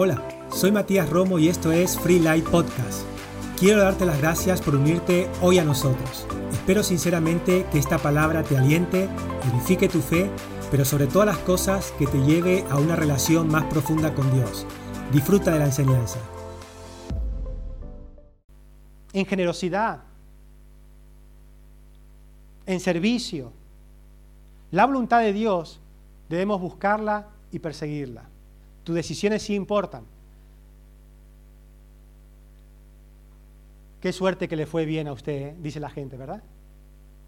Hola, soy Matías Romo y esto es Free Light Podcast. Quiero darte las gracias por unirte hoy a nosotros. Espero sinceramente que esta palabra te aliente, edifique tu fe, pero sobre todas las cosas que te lleve a una relación más profunda con Dios. Disfruta de la enseñanza. En generosidad, en servicio. La voluntad de Dios debemos buscarla y perseguirla. Tus decisiones sí importan. Qué suerte que le fue bien a usted, ¿eh? dice la gente, ¿verdad?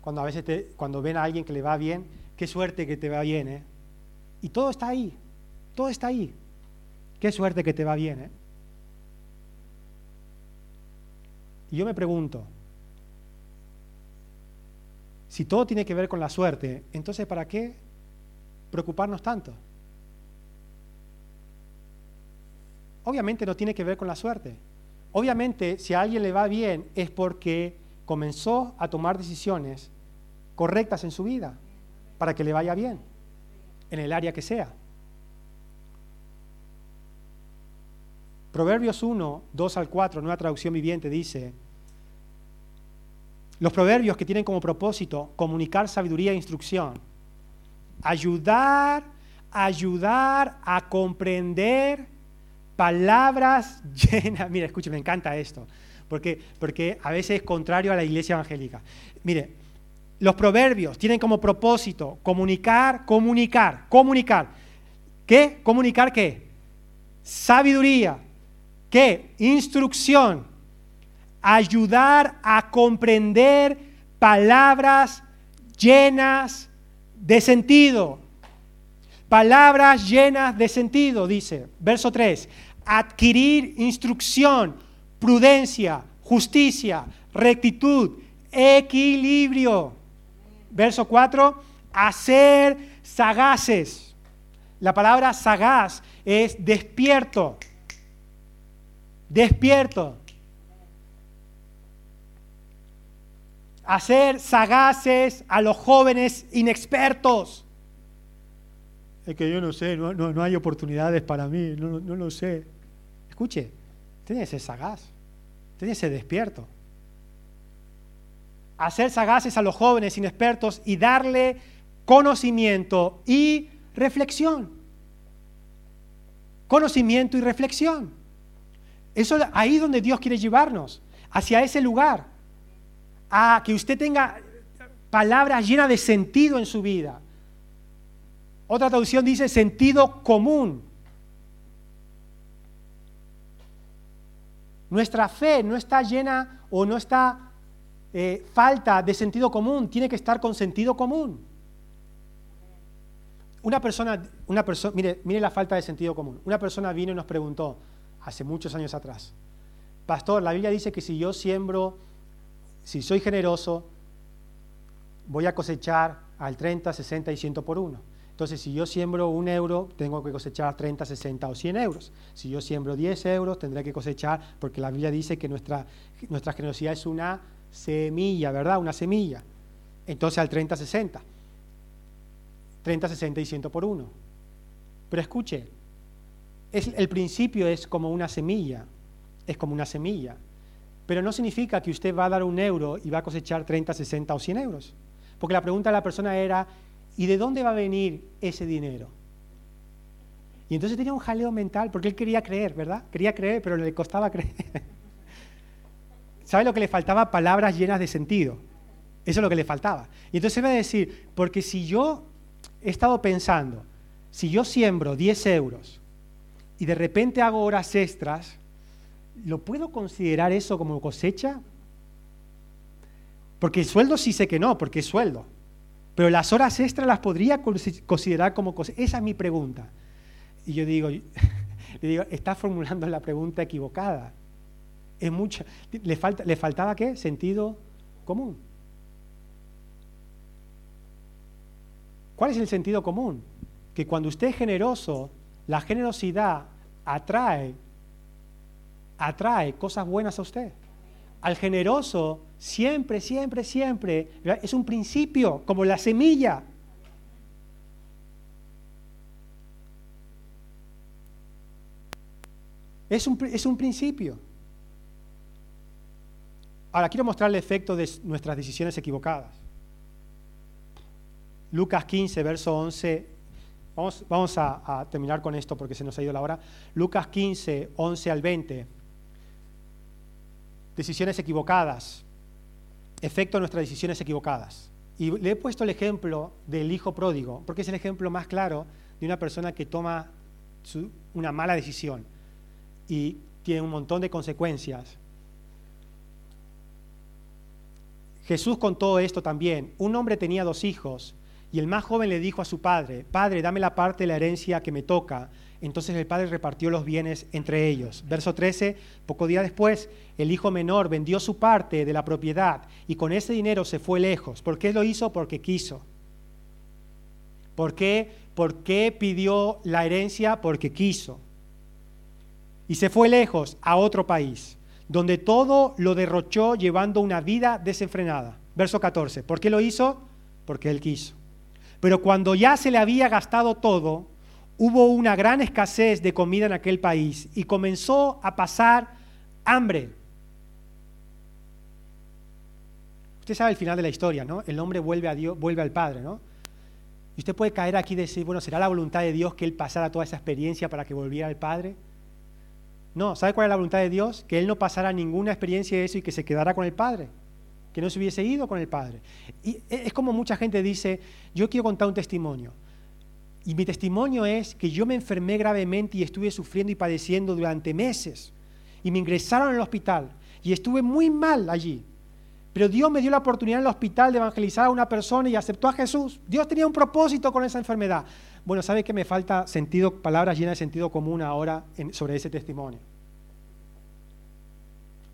Cuando a veces cuando ven a alguien que le va bien, qué suerte que te va bien, ¿eh? Y todo está ahí, todo está ahí. Qué suerte que te va bien, ¿eh? Y yo me pregunto, si todo tiene que ver con la suerte, entonces ¿para qué preocuparnos tanto? Obviamente no tiene que ver con la suerte. Obviamente, si a alguien le va bien es porque comenzó a tomar decisiones correctas en su vida para que le vaya bien, en el área que sea. Proverbios 1, 2 al 4, nueva traducción viviente, dice, los proverbios que tienen como propósito comunicar sabiduría e instrucción, ayudar, ayudar a comprender palabras llenas. Mire, escuche, me encanta esto, porque, porque a veces es contrario a la iglesia evangélica. Mire, los proverbios tienen como propósito comunicar, comunicar, comunicar. ¿Qué? ¿Comunicar qué? Sabiduría. ¿Qué? Instrucción. Ayudar a comprender palabras llenas de sentido. Palabras llenas de sentido, dice. Verso 3 adquirir instrucción, prudencia, justicia, rectitud, equilibrio. Verso 4, hacer sagaces. La palabra sagaz es despierto. Despierto. Hacer sagaces a los jóvenes inexpertos. Es que yo no sé, no, hay oportunidades para mí, no, no lo sé. Escuche, tiene que ser sagaz, tiene que ser despierto. Hacer sagaces a los jóvenes inexpertos y darle conocimiento y reflexión. Conocimiento y reflexión. Eso ahí donde Dios quiere llevarnos, hacia ese lugar, a que usted tenga palabras llenas de sentido en su vida. Otra traducción dice sentido común. Nuestra fe no está llena o no está eh, falta de sentido común, tiene que estar con sentido común. Una persona, una persona, mire, mire la falta de sentido común. Una persona vino y nos preguntó hace muchos años atrás, Pastor, la Biblia dice que si yo siembro, si soy generoso, voy a cosechar al 30, 60 y 100 por uno. Entonces, si yo siembro un euro, tengo que cosechar 30, 60 o 100 euros. Si yo siembro 10 euros, tendré que cosechar, porque la Biblia dice que nuestra, generosidad es una semilla, ¿verdad? Una semilla. Entonces, al 30, 60. 30, 60 y 100 por uno. Pero escuche, es, el principio es como una semilla, es como una semilla. Pero no significa que usted va a dar un euro y va a cosechar 30, 60 o 100 euros. Porque la pregunta de la persona era, ¿Y de dónde va a venir ese dinero? Y entonces tenía un jaleo mental porque él quería creer, ¿verdad? Quería creer, pero le costaba creer. ¿Sabe lo que le faltaba? Palabras llenas de sentido. Eso es lo que le faltaba. Y entonces va a decir, porque si yo he estado pensando, si yo siembro 10 euros y de repente hago horas extras, ¿lo puedo considerar eso como cosecha? Porque el sueldo sí sé que no, porque es sueldo. Pero las horas extras las podría considerar como cosas. Esa es mi pregunta. Y yo digo, le digo, está formulando la pregunta equivocada. Es mucha. ¿Le, falta, ¿Le faltaba qué? Sentido común. ¿Cuál es el sentido común? Que cuando usted es generoso, la generosidad atrae, atrae cosas buenas a usted. Al generoso siempre, siempre, siempre, es un principio, como la semilla. Es un, es un principio. Ahora quiero mostrar el efecto de nuestras decisiones equivocadas. Lucas 15, verso 11. Vamos, vamos a, terminar con esto porque se nos ha ido la hora. Lucas 15, 11 al 20. Decisiones equivocadas. Efecto de nuestras decisiones equivocadas. Y le he puesto el ejemplo del hijo pródigo, porque es el ejemplo más claro de una persona que toma una mala decisión y tiene un montón de consecuencias. Jesús contó esto también. Un hombre tenía dos hijos y el más joven le dijo a su padre, Padre, dame la parte de la herencia que me toca. Entonces el padre repartió los bienes entre ellos. Verso 13, poco día después, el hijo menor vendió su parte de la propiedad y con ese dinero se fue lejos. ¿Por qué lo hizo? Porque quiso. ¿Por qué? ¿Por qué pidió la herencia? Porque quiso. Y se fue lejos a otro país, donde todo lo derrochó llevando una vida desenfrenada. Verso 14, ¿por qué lo hizo? Porque él quiso. Pero cuando ya se le había gastado todo, hubo una gran escasez de comida en aquel país y comenzó a pasar hambre. Usted sabe el final de la historia, ¿no? El hombre vuelve a Dios, vuelve al Padre, ¿no? Y usted puede caer aquí y decir, bueno, ¿será la voluntad de Dios que él pasara toda esa experiencia para que volviera al Padre? No, ¿sabe cuál es la voluntad de Dios? Que él no pasara ninguna experiencia de eso y que se quedara con el Padre que no se hubiese ido con el Padre. Y es como mucha gente dice, yo quiero contar un testimonio. Y mi testimonio es que yo me enfermé gravemente y estuve sufriendo y padeciendo durante meses. Y me ingresaron al hospital y estuve muy mal allí. Pero Dios me dio la oportunidad en el hospital de evangelizar a una persona y aceptó a Jesús. Dios tenía un propósito con esa enfermedad. Bueno, ¿sabe que me falta sentido, palabras llenas de sentido común ahora sobre ese testimonio?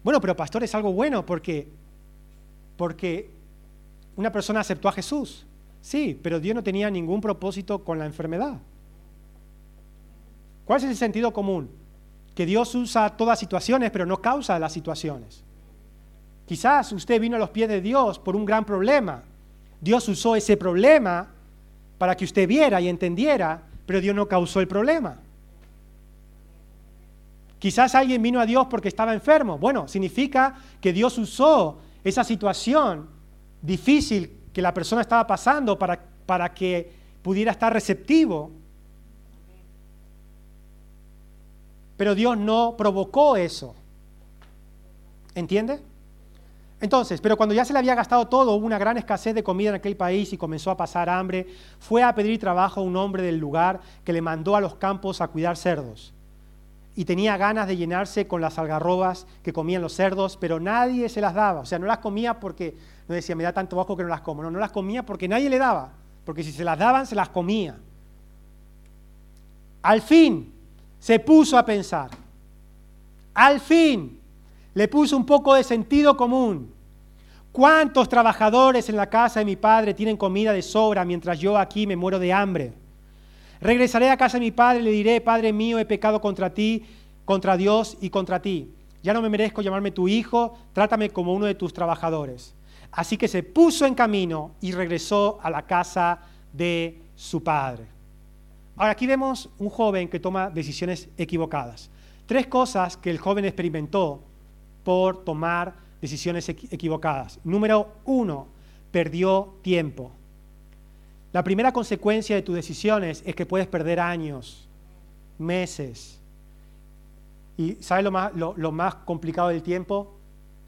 Bueno, pero pastor es algo bueno porque porque una persona aceptó a Jesús. Sí, pero Dios no tenía ningún propósito con la enfermedad. ¿Cuál es el sentido común? Que Dios usa todas situaciones, pero no causa las situaciones. Quizás usted vino a los pies de Dios por un gran problema. Dios usó ese problema para que usted viera y entendiera, pero Dios no causó el problema. Quizás alguien vino a Dios porque estaba enfermo. Bueno, significa que Dios usó esa situación difícil que la persona estaba pasando para, para que pudiera estar receptivo. Pero Dios no provocó eso. ¿Entiende? Entonces, pero cuando ya se le había gastado todo, hubo una gran escasez de comida en aquel país y comenzó a pasar hambre, fue a pedir trabajo a un hombre del lugar que le mandó a los campos a cuidar cerdos y tenía ganas de llenarse con las algarrobas que comían los cerdos, pero nadie se las daba. O sea, no las comía porque no decía, me da tanto bajo que no las como. No, no las comía porque nadie le daba. Porque si se las daban, se las comía. Al fin se puso a pensar. Al fin le puso un poco de sentido común. ¿Cuántos trabajadores en la casa de mi padre tienen comida de sobra mientras yo aquí me muero de hambre? Regresaré a casa de mi padre y le diré, Padre mío, he pecado contra ti, contra Dios y contra ti. Ya no me merezco llamarme tu hijo, trátame como uno de tus trabajadores. Así que se puso en camino y regresó a la casa de su padre. Ahora aquí vemos un joven que toma decisiones equivocadas. Tres cosas que el joven experimentó por tomar decisiones equivocadas. Número uno, perdió tiempo. La primera consecuencia de tus decisiones es que puedes perder años, meses. ¿Y sabes lo más, complicado del tiempo?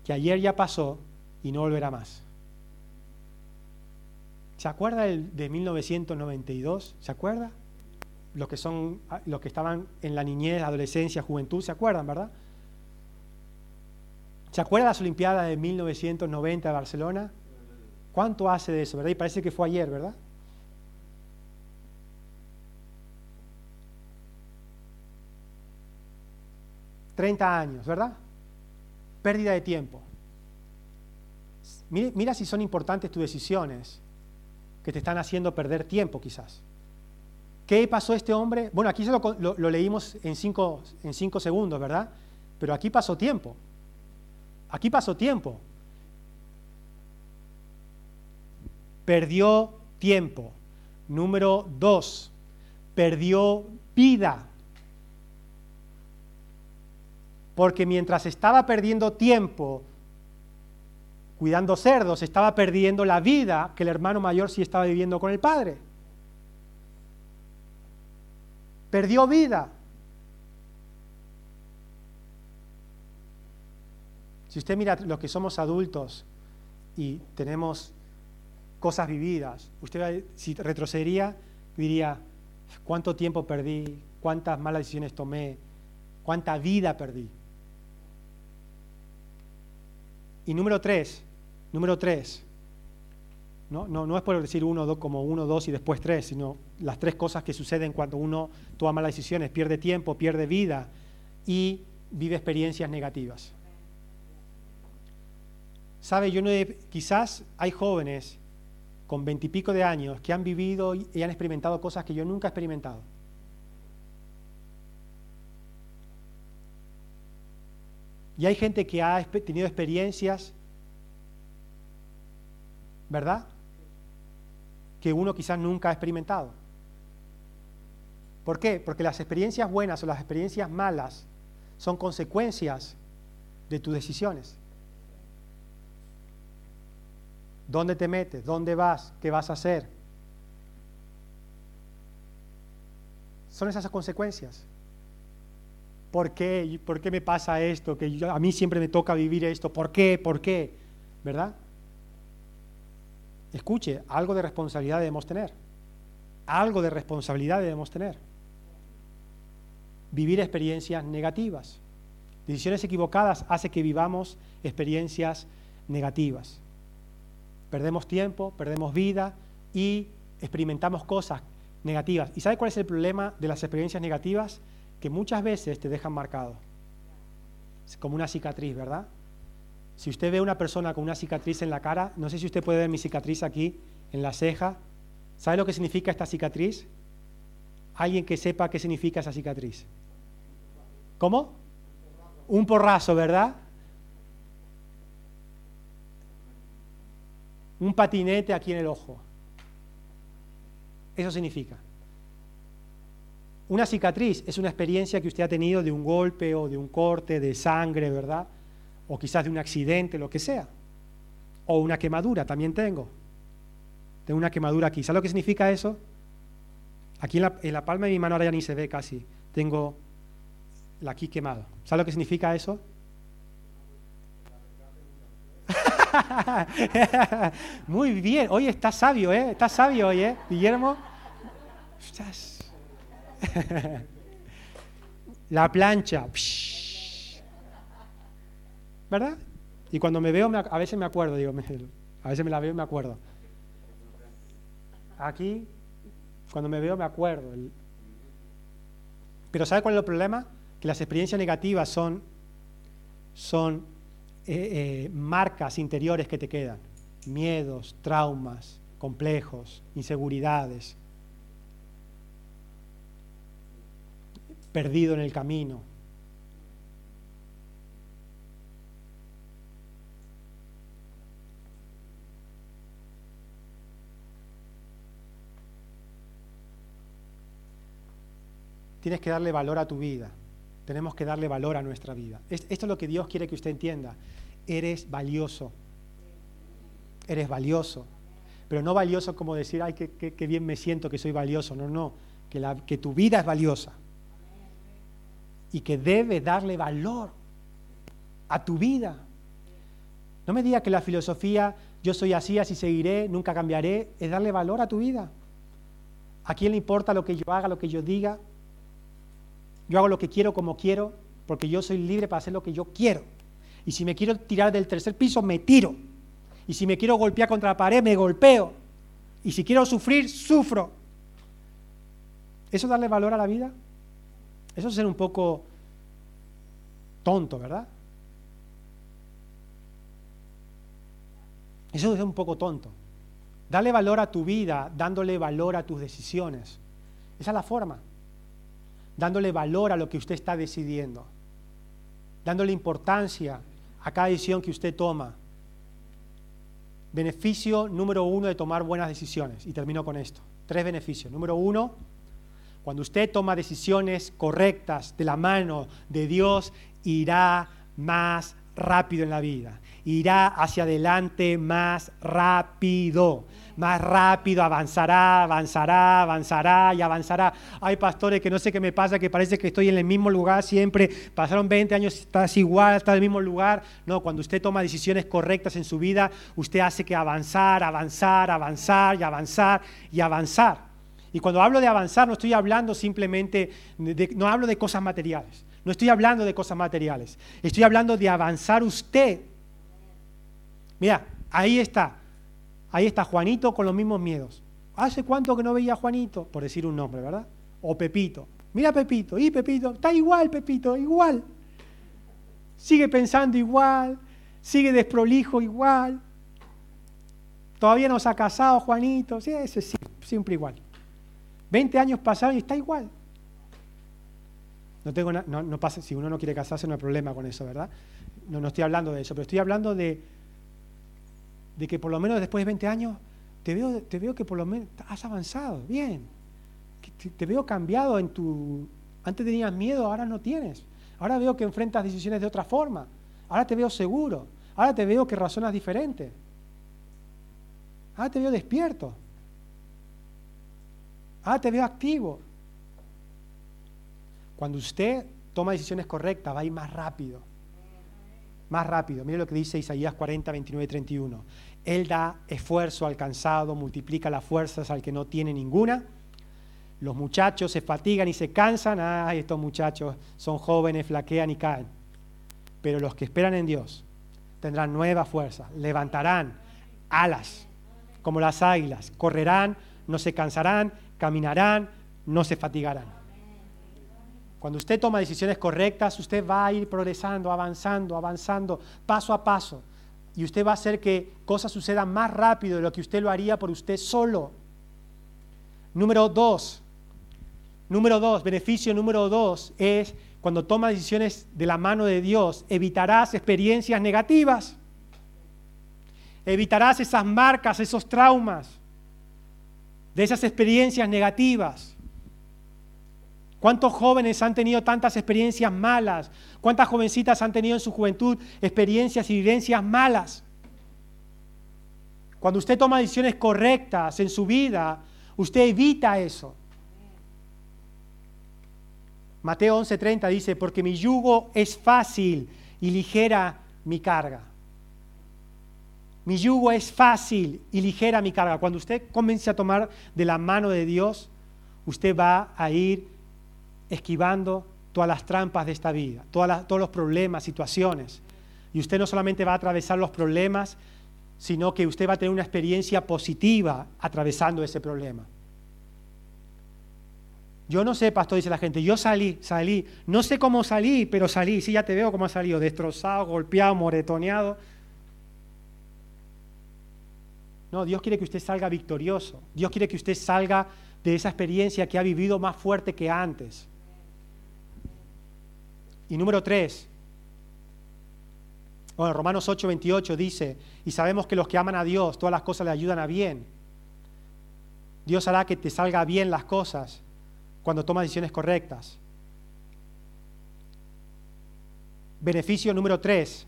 Que ayer ya pasó y no volverá más. ¿Se acuerda de 1992? ¿Se acuerda? Los que, son, los que estaban en la niñez, adolescencia, juventud, ¿se acuerdan, verdad? ¿Se acuerda de las Olimpiadas de 1990 de Barcelona? ¿Cuánto hace de eso, verdad? Y parece que fue ayer, ¿verdad? 30 años, ¿verdad? Pérdida de tiempo. Mira, si son importantes tus decisiones que te están haciendo perder tiempo quizás. ¿Qué pasó este hombre? Bueno, aquí lo, lo, leímos en cinco, en cinco segundos, ¿verdad? Pero aquí pasó tiempo. Aquí pasó tiempo. Perdió tiempo. Número dos, perdió vida. Porque mientras estaba perdiendo tiempo cuidando cerdos, estaba perdiendo la vida que el hermano mayor sí estaba viviendo con el padre. Perdió vida. Si usted mira los que somos adultos y tenemos cosas vividas, usted si retrocedería, diría, ¿cuánto tiempo perdí? ¿Cuántas malas decisiones tomé? ¿Cuánta vida perdí? Y número tres, Número tres, no, no, no es por decir uno, dos, como uno, dos y después tres, sino las tres cosas que suceden cuando uno toma malas decisiones, pierde tiempo, pierde vida y vive experiencias negativas. Sabe, yo no quizás hay jóvenes con veintipico de años que han vivido y han experimentado cosas que yo nunca he experimentado. Y hay gente que ha tenido experiencias ¿verdad? Que uno quizás nunca ha experimentado. ¿Por qué? Porque las experiencias buenas o las experiencias malas son consecuencias de tus decisiones. ¿Dónde te metes? ¿Dónde vas? ¿Qué vas a hacer? Son esas consecuencias. ¿Por qué? ¿Por qué me pasa esto? Que a mí siempre me toca vivir esto. ¿Por qué? ¿Por qué? ¿Verdad? Escuche, algo de responsabilidad debemos tener. Algo de responsabilidad debemos tener. Vivir experiencias negativas. Decisiones equivocadas hace que vivamos experiencias negativas. Perdemos tiempo, perdemos vida y experimentamos cosas negativas. ¿Y sabe cuál es el problema de las experiencias negativas? Que muchas veces te dejan marcado. Es como una cicatriz, ¿verdad? Si usted ve a una persona con una cicatriz en la cara, no sé si usted puede ver mi cicatriz aquí, en la ceja. ¿Sabe lo que significa esta cicatriz? Alguien que sepa qué significa esa cicatriz. ¿Cómo? Un porrazo, ¿verdad? Un patinete aquí en el ojo. Eso significa. Una cicatriz es una experiencia que usted ha tenido de un golpe o de un corte, de sangre, ¿verdad? o quizás de un accidente, lo que sea. O una quemadura, también tengo. Tengo una quemadura aquí. ¿Sabes lo que significa eso? Aquí en la, palma de mi mano ahora ya ni se ve casi. Tengo la aquí quemado. ¿Sabes lo que significa eso? Muy bien. Hoy está sabio, ¿eh? Está sabio hoy, ¿eh? Guillermo. la plancha. ¿verdad? Y cuando me veo, a veces me acuerdo, digo, a veces me la veo y me acuerdo. Aquí, cuando me veo, me acuerdo. Pero ¿sabe cuál es el problema? Que las experiencias negativas son, son eh, eh, marcas interiores que te quedan. Miedos, traumas, complejos, inseguridades. Perdido en el camino. tienes que darle valor a tu vida. Tenemos que darle valor a nuestra vida. Esto es lo que Dios quiere que usted entienda. Eres valioso. Eres valioso. Pero no valioso como decir, ay, qué, bien me siento que soy valioso. No, no. Que, que tu vida es valiosa. Y que debe darle valor a tu vida. No me diga que la filosofía, yo soy así, así seguiré, nunca cambiaré, es darle valor a tu vida. ¿A quién le importa lo que yo haga, lo que yo diga? Yo hago lo que quiero como quiero, porque yo soy libre para hacer lo que yo quiero. Y si me quiero tirar del tercer piso, me tiro. Y si me quiero golpear contra la pared, me golpeo. Y si quiero sufrir, sufro. ¿Eso es darle valor a la vida? Eso es ser un poco tonto, ¿verdad? Eso es un poco tonto. Dale valor a tu vida dándole valor a tus decisiones. Esa es la forma dándole valor a lo que usted está decidiendo, dándole importancia a cada decisión que usted toma. Beneficio número uno de tomar buenas decisiones. Y termino con esto. Tres beneficios. Número uno, Cuando usted toma decisiones correctas de la mano de Dios, irá más rápido en la vida. Irá hacia adelante más rápido. Más rápido avanzará, avanzará, avanzará y avanzará. Hay pastores que no sé qué me pasa, que parece que estoy en el mismo lugar siempre. Pasaron 20 años, estás igual, estás en el mismo lugar. No, cuando usted toma decisiones correctas en su vida, usted hace que avanzar, avanzar, avanzar y avanzar y avanzar. Y cuando hablo de avanzar, no estoy hablando simplemente, de, no hablo de cosas materiales, no estoy hablando de cosas materiales, estoy hablando de avanzar usted. Mira, ahí está, ahí está Juanito con los mismos miedos. ¿Hace cuánto que no veía a Juanito? Por decir un nombre, ¿verdad? O Pepito. Mira Pepito, y Pepito, está igual Pepito, igual. Sigue pensando igual, sigue desprolijo igual. Todavía no se ha casado Juanito, sí, ese es siempre igual. 20 años pasaron y está igual. No, tengo no, pasa, si uno no quiere casarse no hay problema con eso, ¿verdad? No, no estoy hablando de eso, pero estoy hablando de, de que por lo menos después de 20 años te veo, te veo que por lo menos has avanzado, bien. Te, te veo cambiado en tu... Antes tenías miedo, ahora no tienes. Ahora veo que enfrentas decisiones de otra forma. Ahora te veo seguro. Ahora te veo que razonas diferente. Ahora te veo despierto. Ah, te veo activo. Cuando usted toma decisiones correctas, va a ir más rápido. Más rápido. Mire lo que dice Isaías 40, 29 y 31. Él da esfuerzo al cansado, multiplica las fuerzas al que no tiene ninguna. Los muchachos se fatigan y se cansan. Ay, estos muchachos son jóvenes, flaquean y caen. Pero los que esperan en Dios tendrán nuevas fuerzas, levantarán alas como las águilas, correrán, no se cansarán caminarán, no se fatigarán. Cuando usted toma decisiones correctas, usted va a ir progresando, avanzando, avanzando, paso a paso. Y usted va a hacer que cosas sucedan más rápido de lo que usted lo haría por usted solo. Número dos, número dos, beneficio número dos es cuando toma decisiones de la mano de Dios, evitarás experiencias negativas. Evitarás esas marcas, esos traumas de esas experiencias negativas. ¿Cuántos jóvenes han tenido tantas experiencias malas? ¿Cuántas jovencitas han tenido en su juventud experiencias y vivencias malas? Cuando usted toma decisiones correctas en su vida, usted evita eso. Mateo 11:30 dice, porque mi yugo es fácil y ligera mi carga. Mi yugo es fácil y ligera mi carga. Cuando usted comience a tomar de la mano de Dios, usted va a ir esquivando todas las trampas de esta vida, todos los problemas, situaciones. Y usted no solamente va a atravesar los problemas, sino que usted va a tener una experiencia positiva atravesando ese problema. Yo no sé, pastor, dice la gente, yo salí, salí, no sé cómo salí, pero salí, sí, ya te veo cómo ha salido, destrozado, golpeado, moretoneado, no, Dios quiere que usted salga victorioso. Dios quiere que usted salga de esa experiencia que ha vivido más fuerte que antes. Y número tres, bueno, Romanos 8, 28 dice, y sabemos que los que aman a Dios, todas las cosas le ayudan a bien. Dios hará que te salga bien las cosas cuando tomas decisiones correctas. Beneficio número tres,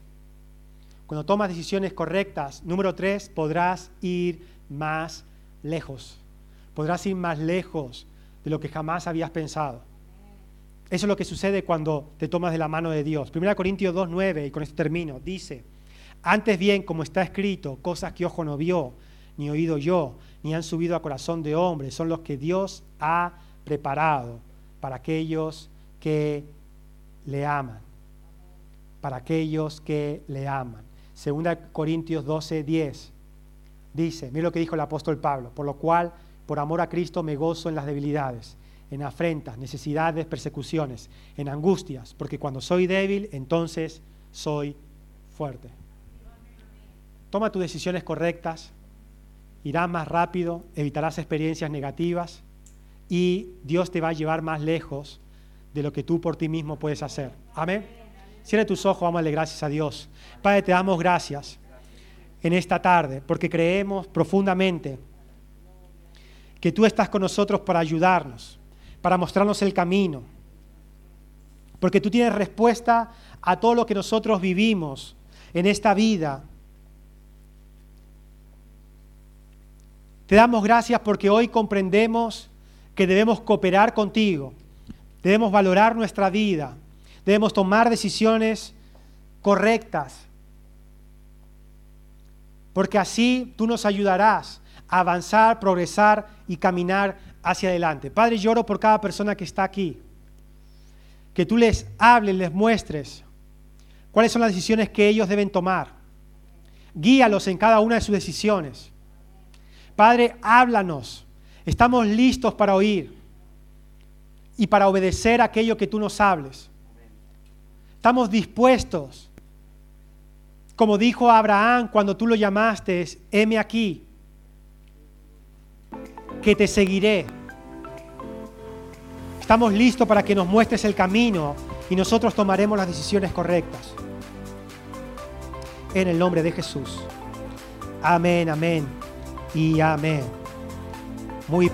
cuando tomas decisiones correctas, número tres, podrás ir más lejos. Podrás ir más lejos de lo que jamás habías pensado. Eso es lo que sucede cuando te tomas de la mano de Dios. 1 Corintios 2.9, y con esto termino, dice, antes bien, como está escrito, cosas que ojo no vio, ni oído yo, ni han subido a corazón de hombre, son los que Dios ha preparado para aquellos que le aman. Para aquellos que le aman. Segunda Corintios 12, 10. Dice, mira lo que dijo el apóstol Pablo, por lo cual, por amor a Cristo, me gozo en las debilidades, en afrentas, necesidades, persecuciones, en angustias, porque cuando soy débil, entonces soy fuerte. Toma tus decisiones correctas, irás más rápido, evitarás experiencias negativas y Dios te va a llevar más lejos de lo que tú por ti mismo puedes hacer. Amén. Cierra tus ojos, vamos gracias a Dios. Padre, te damos gracias en esta tarde porque creemos profundamente que tú estás con nosotros para ayudarnos, para mostrarnos el camino. Porque tú tienes respuesta a todo lo que nosotros vivimos en esta vida. Te damos gracias porque hoy comprendemos que debemos cooperar contigo, debemos valorar nuestra vida, debemos tomar decisiones correctas, porque así tú nos ayudarás a avanzar, progresar y caminar hacia adelante. Padre, lloro por cada persona que está aquí, que tú les hables, les muestres cuáles son las decisiones que ellos deben tomar. Guíalos en cada una de sus decisiones. Padre, háblanos Estamos listos para oír y para obedecer aquello que tú nos hables. Estamos dispuestos, como dijo Abraham cuando tú lo llamaste, heme aquí, que te seguiré. Estamos listos para que nos muestres el camino y nosotros tomaremos las decisiones correctas. En el nombre de Jesús. Amén, amén y amén. Muy